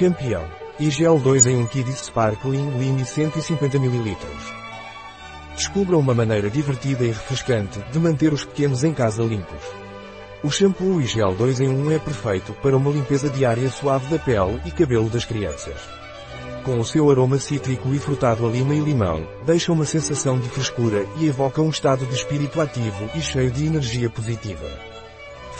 Campeão. E gel 2 em 1 Kidis Sparkling Lime 150 ml. Descubra uma maneira divertida e refrescante de manter os pequenos em casa limpos. O shampoo e gel 2 em 1 é perfeito para uma limpeza diária suave da pele e cabelo das crianças. Com o seu aroma cítrico e frutado a lima e limão, deixa uma sensação de frescura e evoca um estado de espírito ativo e cheio de energia positiva.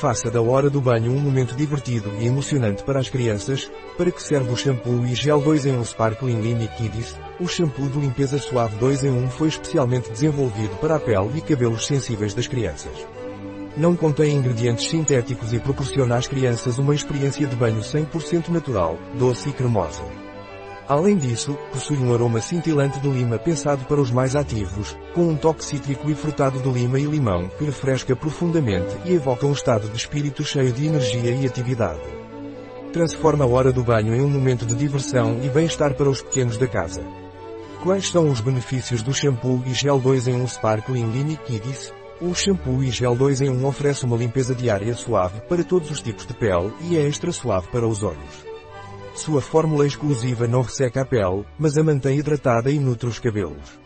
Faça da hora do banho um momento divertido e emocionante para as crianças, para que serve o shampoo e gel 2 em 1 Sparkling Lime Kiddies. O shampoo de limpeza suave 2 em 1 foi especialmente desenvolvido para a pele e cabelos sensíveis das crianças. Não contém ingredientes sintéticos e proporciona às crianças uma experiência de banho 100% natural, doce e cremosa. Além disso, possui um aroma cintilante de lima pensado para os mais ativos, com um toque cítrico e frutado de lima e limão que refresca profundamente e evoca um estado de espírito cheio de energia e atividade. Transforma a hora do banho em um momento de diversão e bem-estar para os pequenos da casa. Quais são os benefícios do shampoo e gel 2 em 1 Sparkling Kiddies? O shampoo e gel 2 em 1 oferece uma limpeza diária suave para todos os tipos de pele e é extra suave para os olhos. Sua fórmula exclusiva não resseca a pele, mas a mantém hidratada e nutre os cabelos.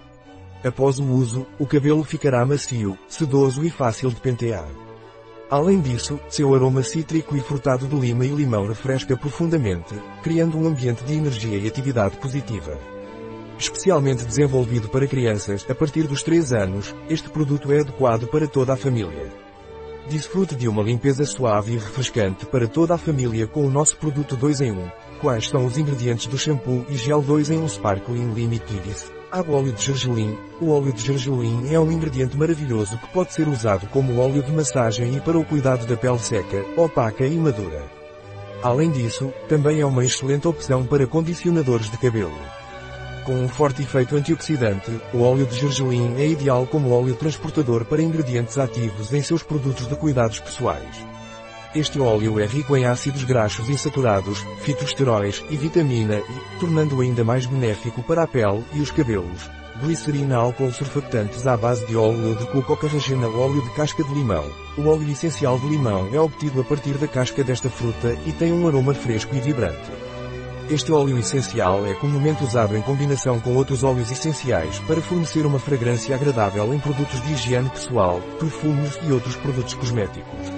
Após o uso, o cabelo ficará macio, sedoso e fácil de pentear. Além disso, seu aroma cítrico e frutado de lima e limão refresca profundamente, criando um ambiente de energia e atividade positiva. Especialmente desenvolvido para crianças a partir dos 3 anos, este produto é adequado para toda a família. Desfrute de uma limpeza suave e refrescante para toda a família com o nosso produto 2 em 1. Quais são os ingredientes do shampoo e gel 2 em 1 Sparkling Lime Kiddies? Água óleo de gergelim. O óleo de gergelim é um ingrediente maravilhoso que pode ser usado como óleo de massagem e para o cuidado da pele seca, opaca e madura. Além disso, também é uma excelente opção para condicionadores de cabelo. Com um forte efeito antioxidante, o óleo de gergelim é ideal como óleo transportador para ingredientes ativos em seus produtos de cuidados pessoais. Este óleo é rico em ácidos graxos insaturados, fitosteróis e vitamina E, tornando-o ainda mais benéfico para a pele e os cabelos. Glicerina álcool surfactantes à base de óleo de coco carragena óleo de casca de limão. O óleo essencial de limão é obtido a partir da casca desta fruta e tem um aroma fresco e vibrante. Este óleo essencial é comumente usado em combinação com outros óleos essenciais para fornecer uma fragrância agradável em produtos de higiene pessoal, perfumes e outros produtos cosméticos.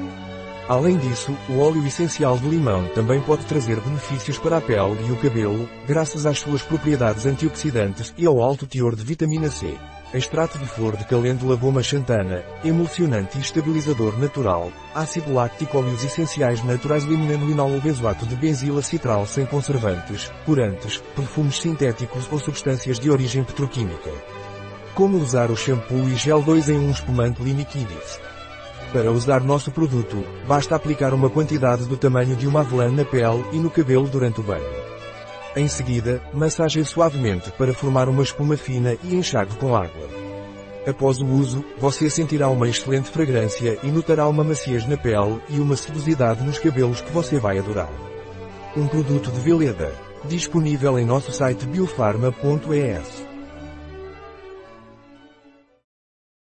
Além disso, o óleo essencial de limão também pode trazer benefícios para a pele e o cabelo, graças às suas propriedades antioxidantes e ao alto teor de vitamina C. Extrato de flor de calêndula goma xantana, emulsionante e estabilizador natural, ácido láctico óleos essenciais naturais limoneno benzoato de benzila citral sem conservantes, corantes, perfumes sintéticos ou substâncias de origem petroquímica. Como usar o shampoo e gel 2 em um espumante Limiquidis? Para usar nosso produto, basta aplicar uma quantidade do tamanho de uma avelã na pele e no cabelo durante o banho. Em seguida, massageie suavemente para formar uma espuma fina e enxague com água. Após o uso, você sentirá uma excelente fragrância e notará uma maciez na pele e uma sedosidade nos cabelos que você vai adorar. Um produto de Veleda. Disponível em nosso site biofarma.es.